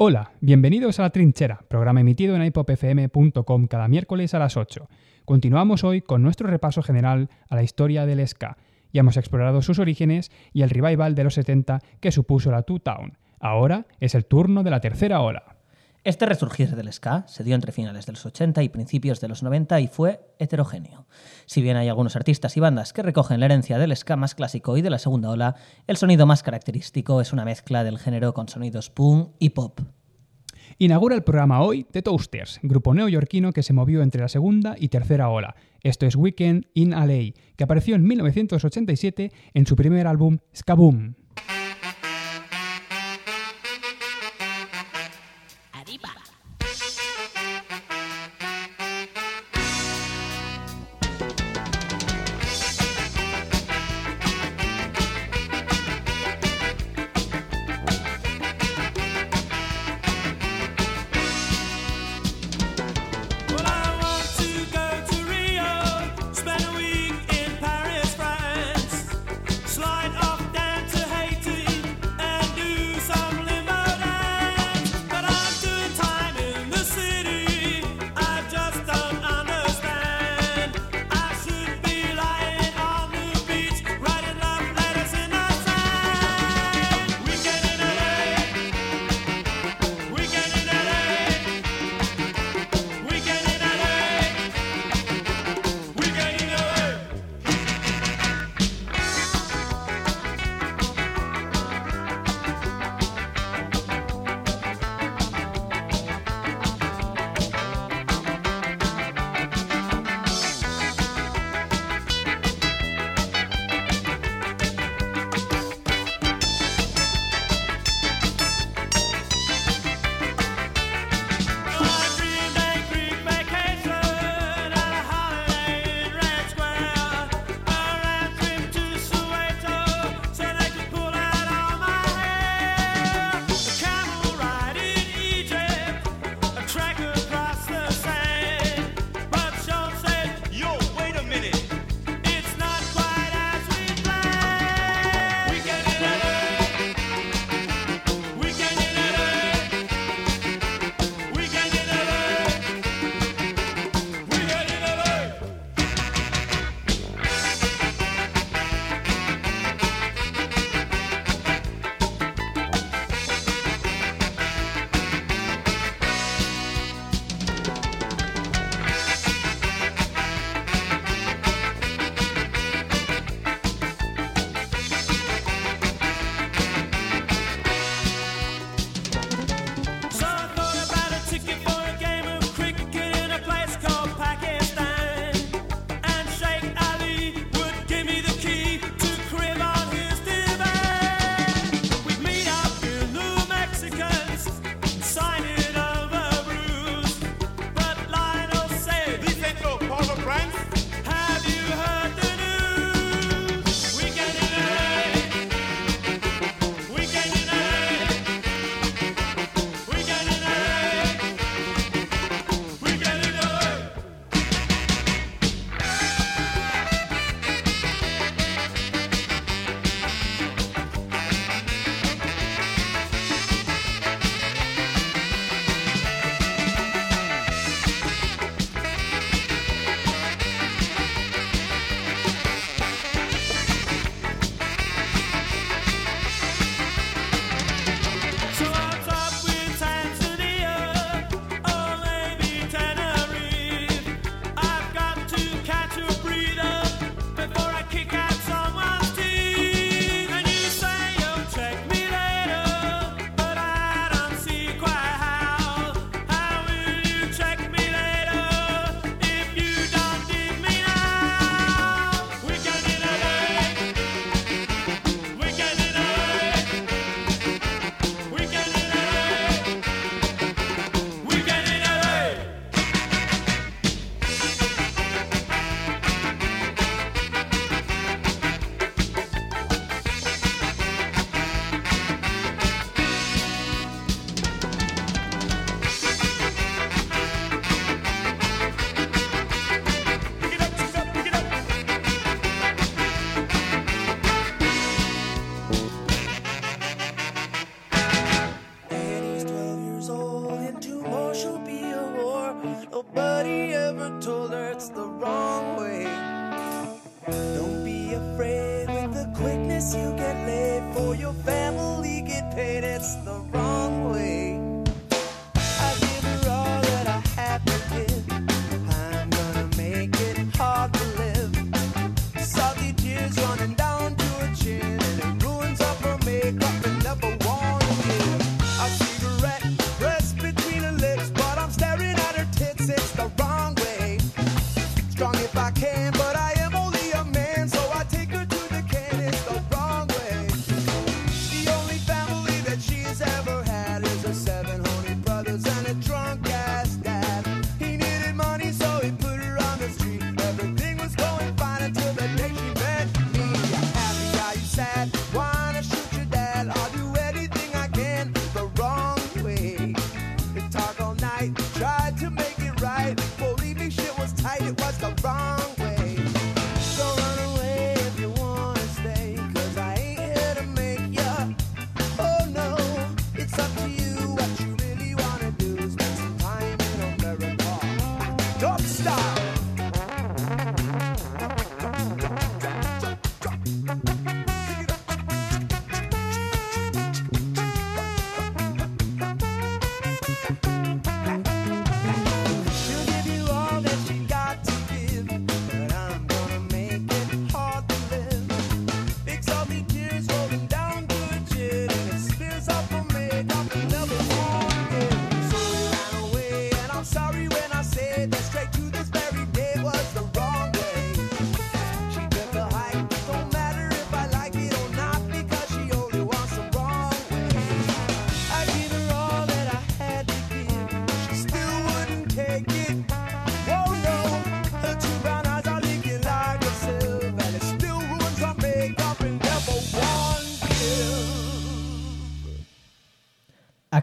Hola, bienvenidos a La Trinchera, programa emitido en ipopfm.com cada miércoles a las 8. Continuamos hoy con nuestro repaso general a la historia del ska. Ya hemos explorado sus orígenes y el revival de los 70 que supuso la Two Town. Ahora es el turno de la tercera ola. Este resurgir del ska se dio entre finales de los 80 y principios de los 90 y fue heterogéneo. Si bien hay algunos artistas y bandas que recogen la herencia del ska más clásico y de la segunda ola, el sonido más característico es una mezcla del género con sonidos punk y pop. Inaugura el programa hoy The Toasters, grupo neoyorquino que se movió entre la segunda y tercera ola. Esto es Weekend in LA, que apareció en 1987 en su primer álbum Skaboom. Nobody ever told her it's the wrong way. Don't be afraid with the quickness you get.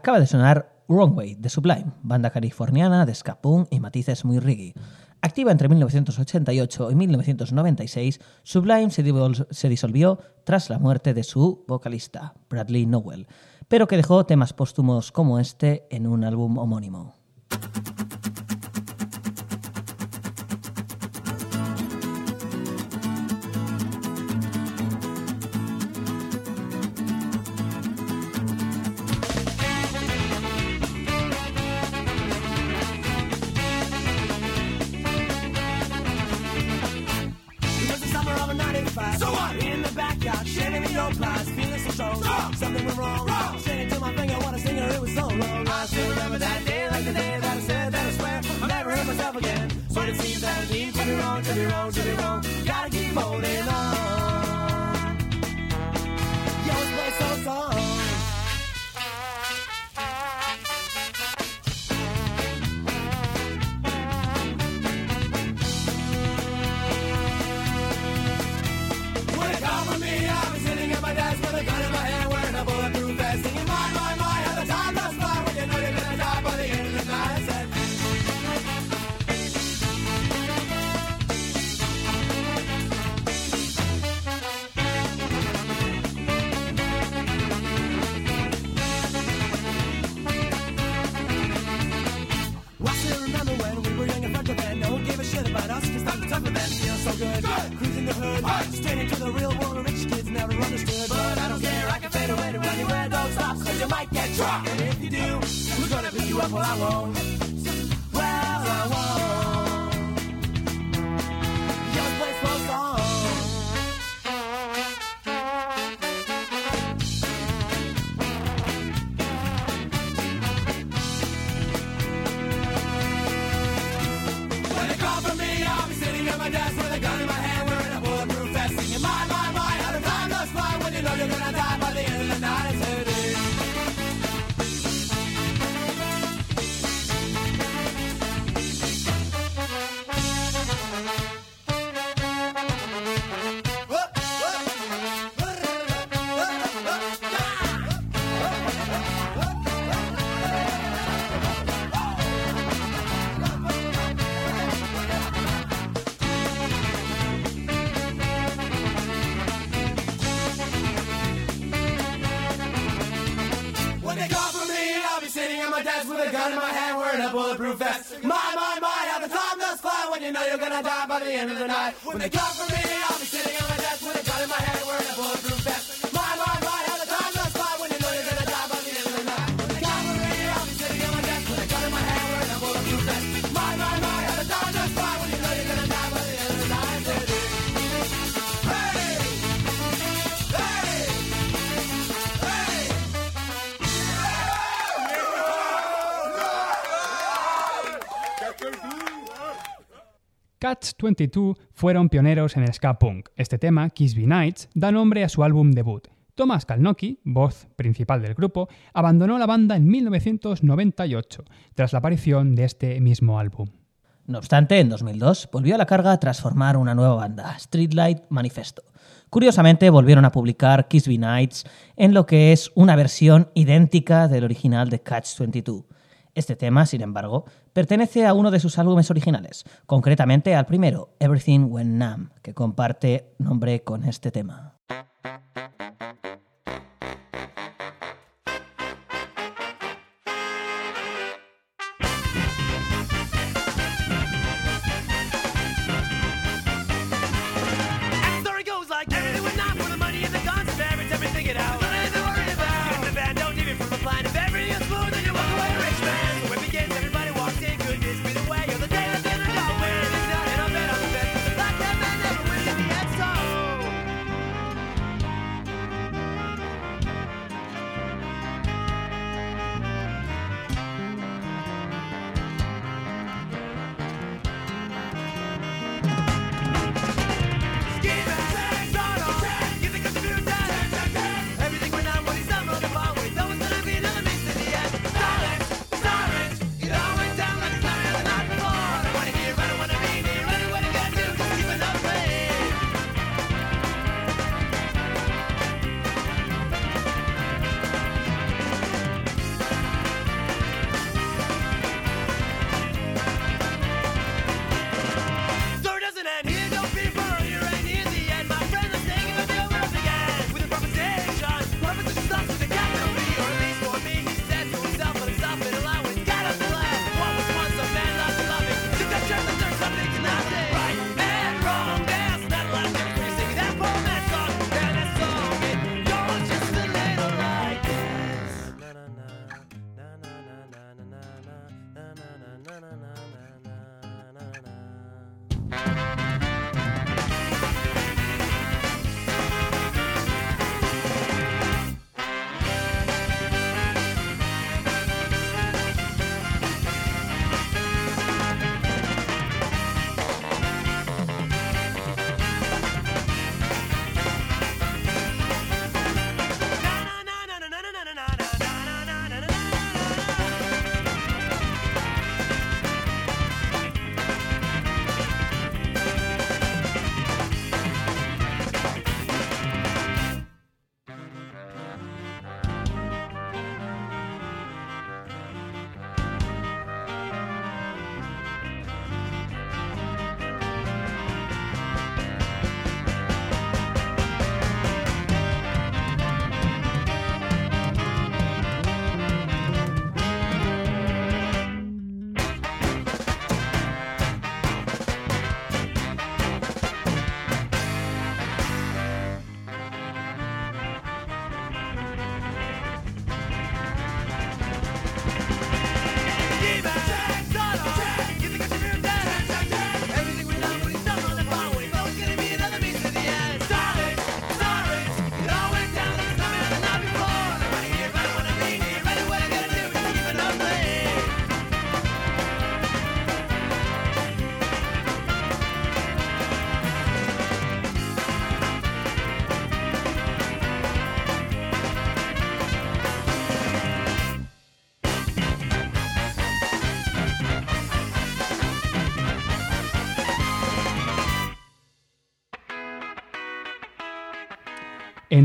Acaba de sonar Wrong Way de Sublime, banda californiana de ska y matices muy reggae. Activa entre 1988 y 1996, Sublime se disolvió tras la muerte de su vocalista, Bradley Nowell, pero que dejó temas póstumos como este en un álbum homónimo. Everyone Cats 22 fueron pioneros en el ska punk. Este tema, Kiss Be Nights, da nombre a su álbum debut. Thomas Kalnoky, voz principal del grupo, abandonó la banda en 1998, tras la aparición de este mismo álbum. No obstante, en 2002 volvió a la carga tras formar una nueva banda, Streetlight Manifesto. Curiosamente, volvieron a publicar Kiss Be Nights en lo que es una versión idéntica del original de Catch 22. Este tema, sin embargo, pertenece a uno de sus álbumes originales, concretamente al primero, Everything When Numb, que comparte nombre con este tema.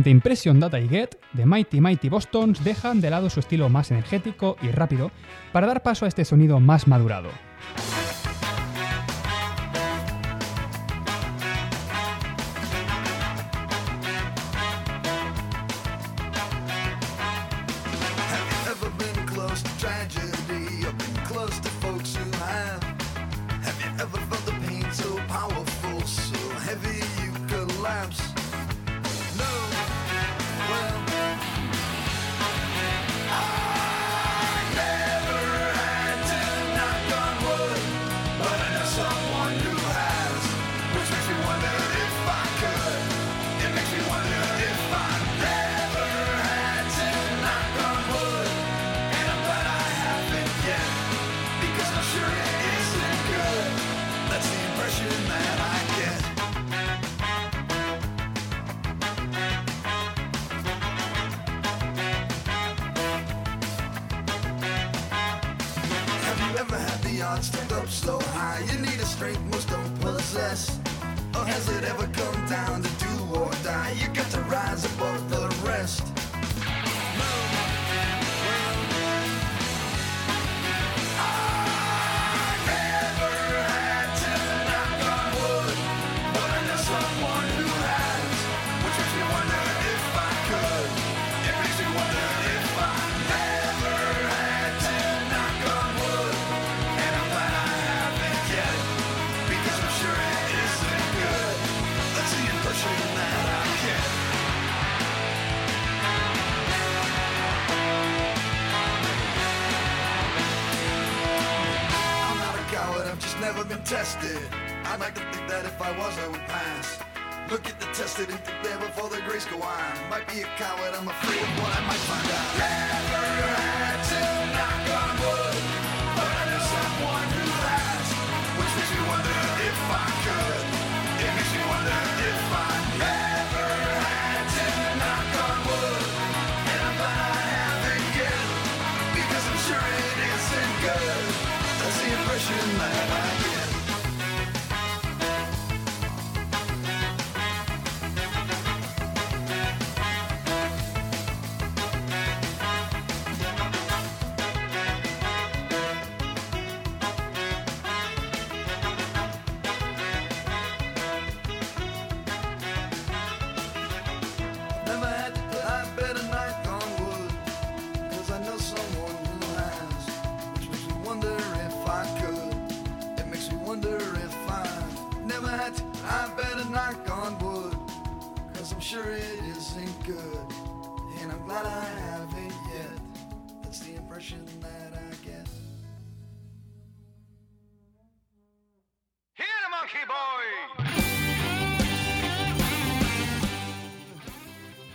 Entre Impression Data y Get, The Mighty Mighty Bostons dejan de lado su estilo más energético y rápido para dar paso a este sonido más madurado.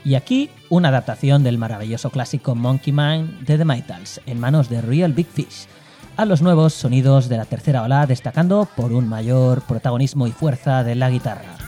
Y aquí una adaptación del maravilloso clásico Monkey Mind de The Mitals en manos de Real Big Fish, a los nuevos sonidos de la tercera ola destacando por un mayor protagonismo y fuerza de la guitarra.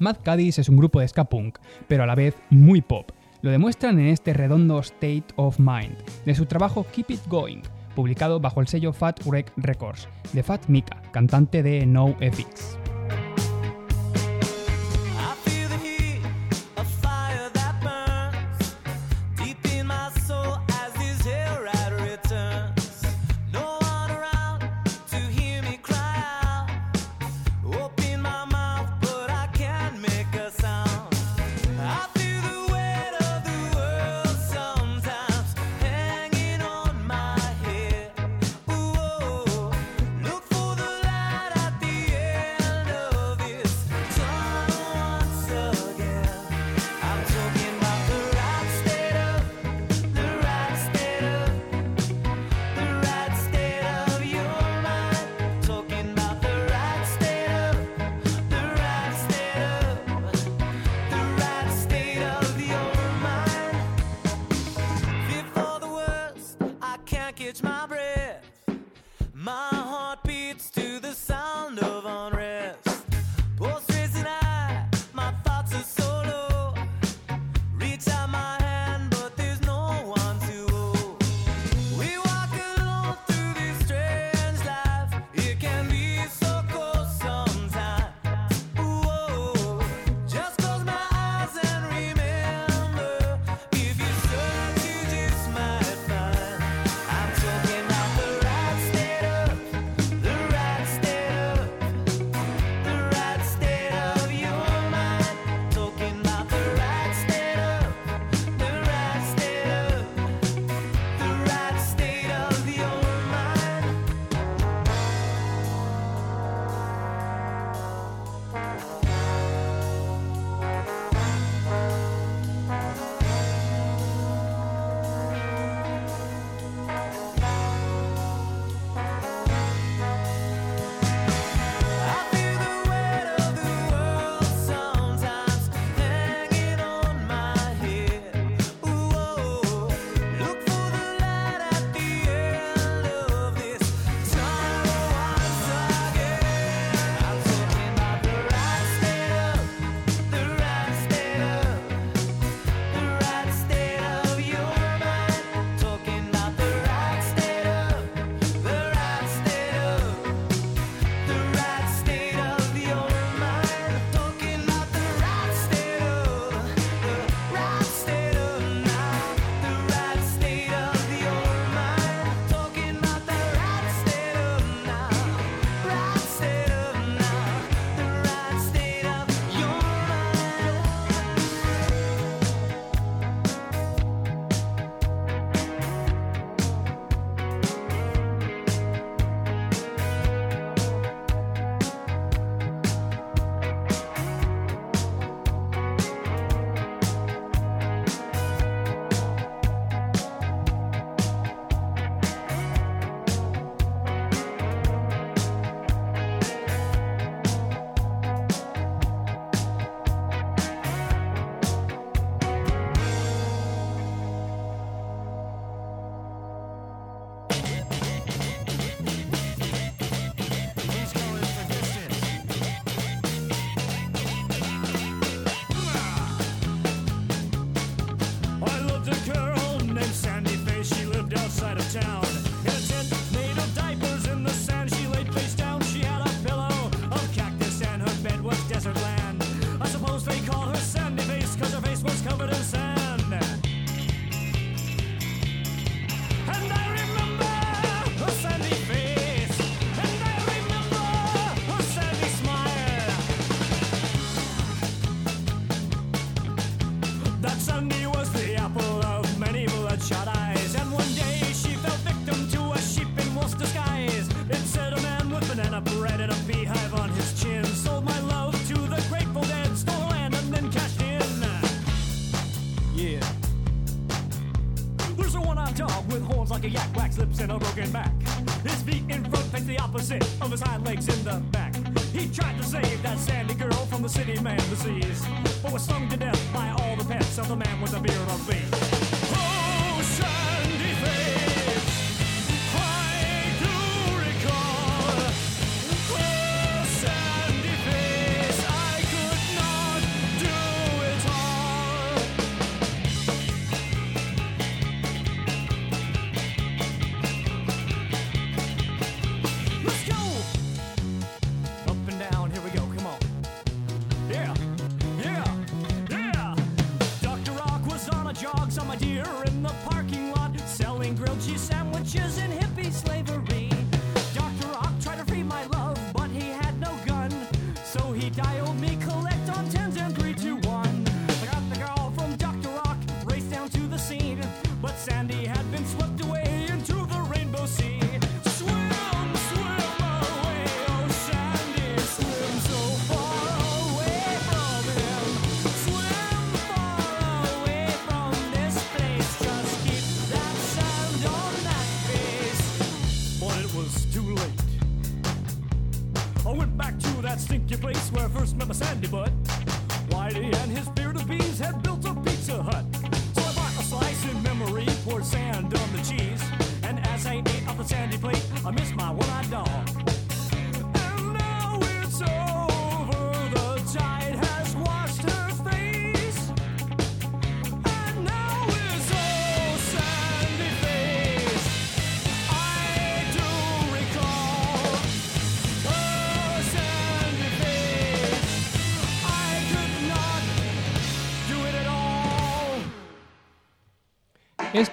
Mad Caddies es un grupo de ska punk, pero a la vez muy pop. Lo demuestran en este redondo State of Mind, de su trabajo Keep It Going, publicado bajo el sello Fat Wreck Records, de Fat Mika, cantante de No FX.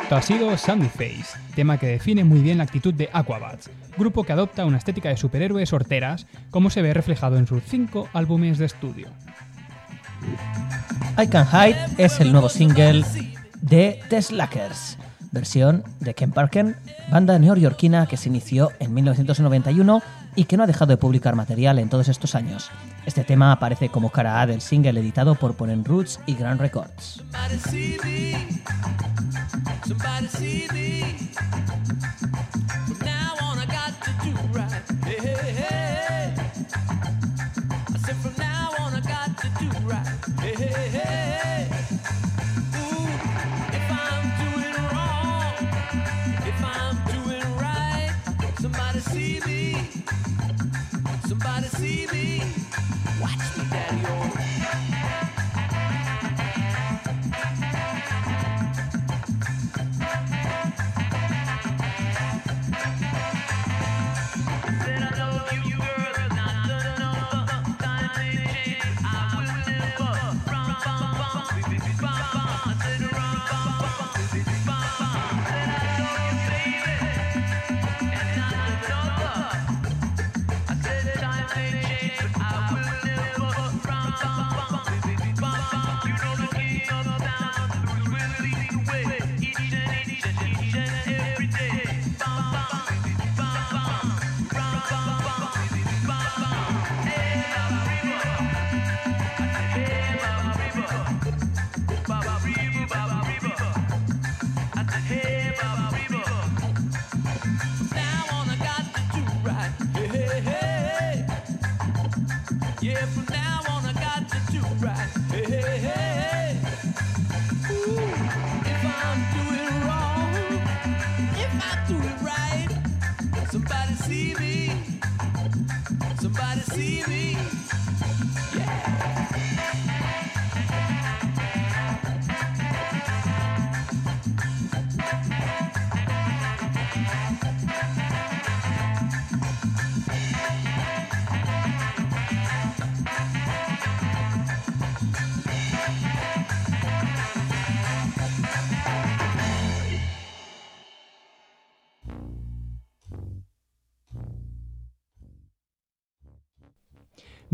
Esto ha sido Sandy Face, tema que define muy bien la actitud de Aquabats, grupo que adopta una estética de superhéroes horteras, como se ve reflejado en sus cinco álbumes de estudio. I Can Hide es el nuevo single de The Slackers, versión de Ken Parker, banda neoyorquina que se inició en 1991 y que no ha dejado de publicar material en todos estos años. Este tema aparece como cara A del single editado por Ponen Roots y Grand Records. see me.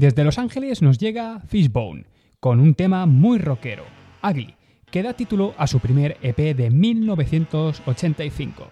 Desde Los Ángeles nos llega Fishbone, con un tema muy rockero, Ugly, que da título a su primer EP de 1985.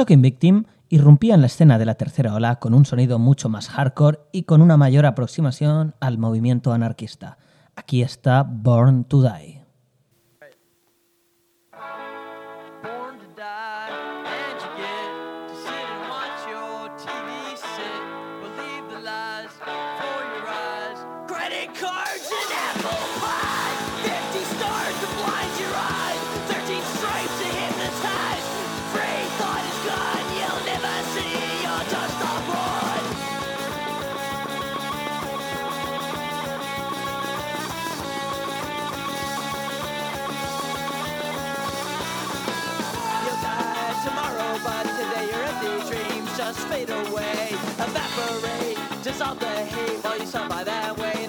Shocking Victim irrumpía en la escena de la tercera ola con un sonido mucho más hardcore y con una mayor aproximación al movimiento anarquista. Aquí está Born to Die. Dissolve the hate while you survive that way.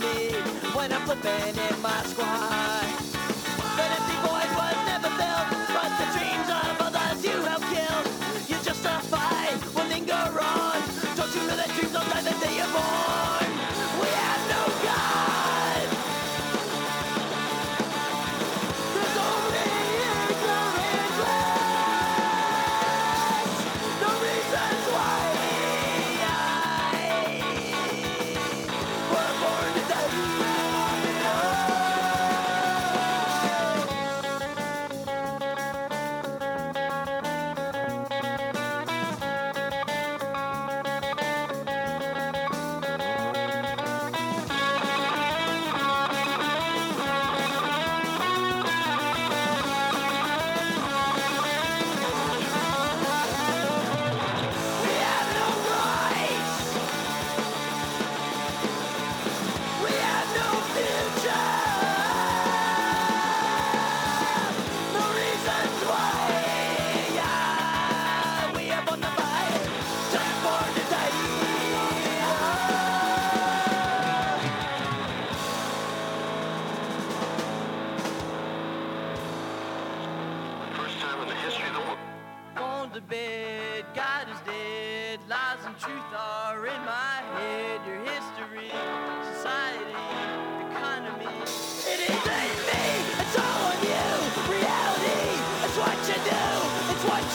me when I'm flipping in my squad. empty boys was never filled, but the dreams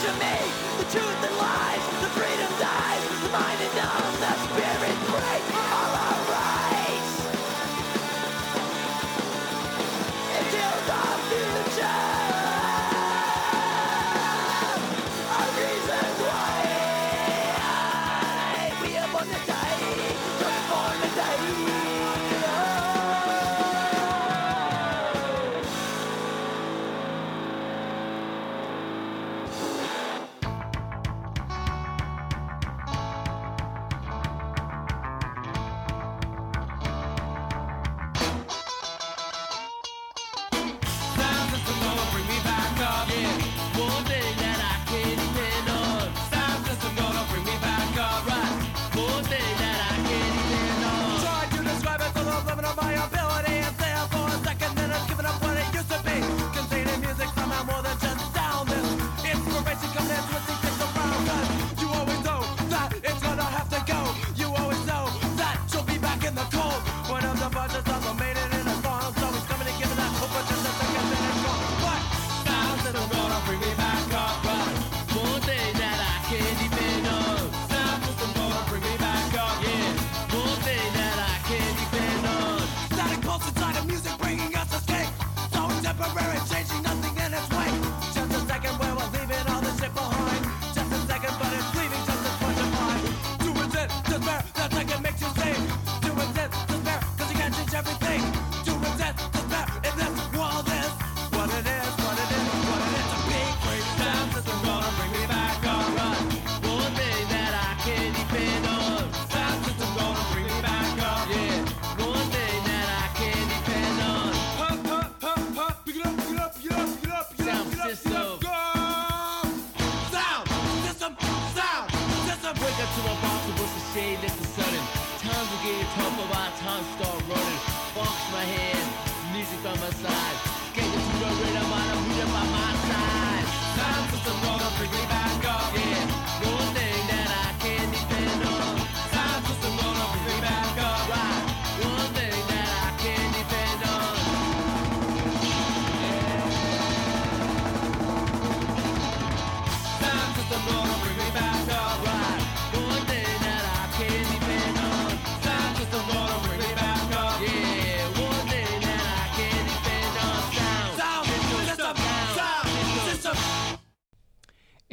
to me the truth and lies, the freedom.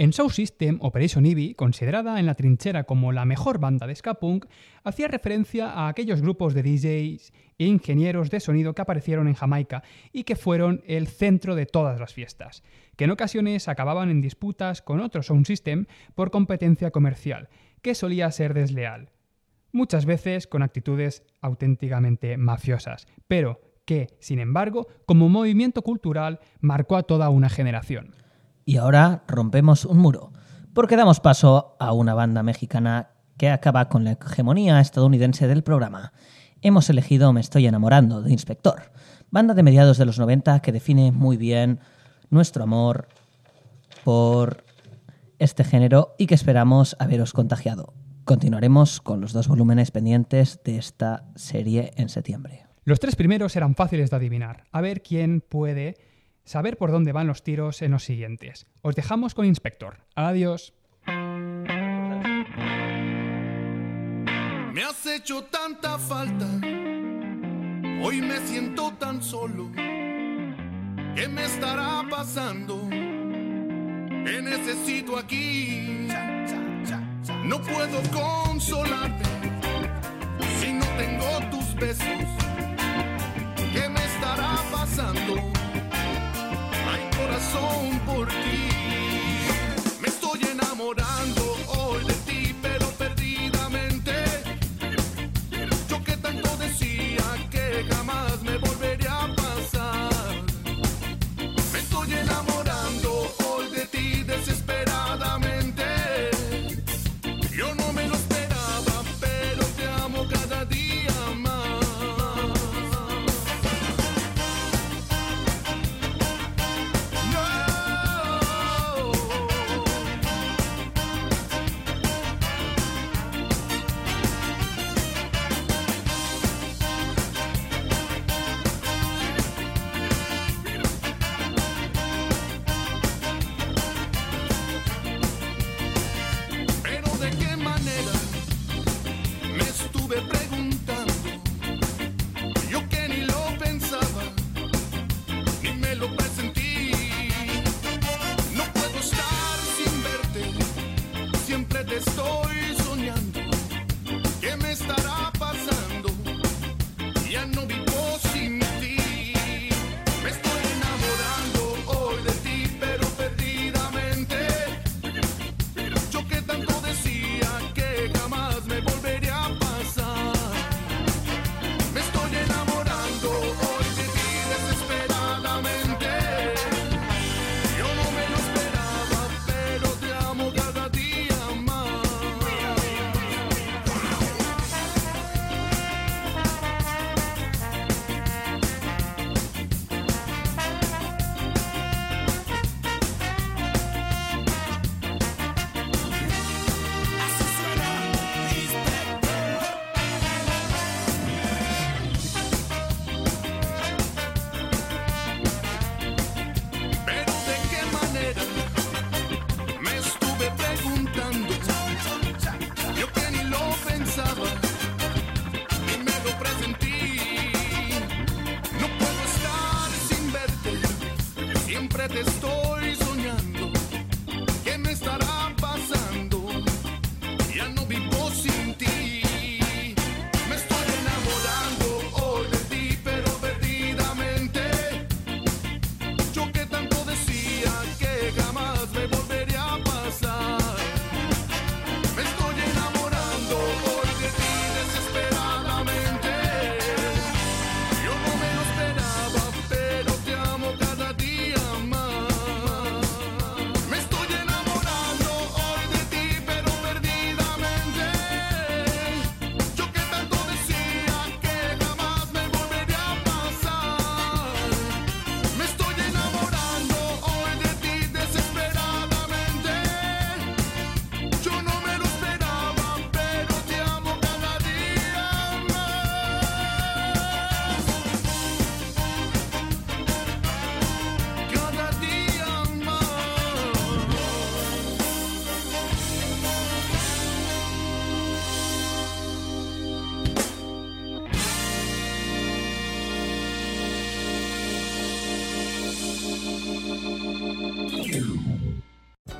En Sound System, Operation Eevee, considerada en la trinchera como la mejor banda de ska punk, hacía referencia a aquellos grupos de DJs e ingenieros de sonido que aparecieron en Jamaica y que fueron el centro de todas las fiestas, que en ocasiones acababan en disputas con otro Sound System por competencia comercial, que solía ser desleal, muchas veces con actitudes auténticamente mafiosas, pero que, sin embargo, como movimiento cultural marcó a toda una generación. Y ahora rompemos un muro, porque damos paso a una banda mexicana que acaba con la hegemonía estadounidense del programa. Hemos elegido Me estoy enamorando de Inspector, banda de mediados de los 90 que define muy bien nuestro amor por este género y que esperamos haberos contagiado. Continuaremos con los dos volúmenes pendientes de esta serie en septiembre. Los tres primeros eran fáciles de adivinar. A ver quién puede saber por dónde van los tiros en los siguientes. Os dejamos con Inspector. Adiós. Me has hecho tanta falta, hoy me siento tan solo. ¿Qué me estará pasando? Te necesito aquí. No puedo consolarte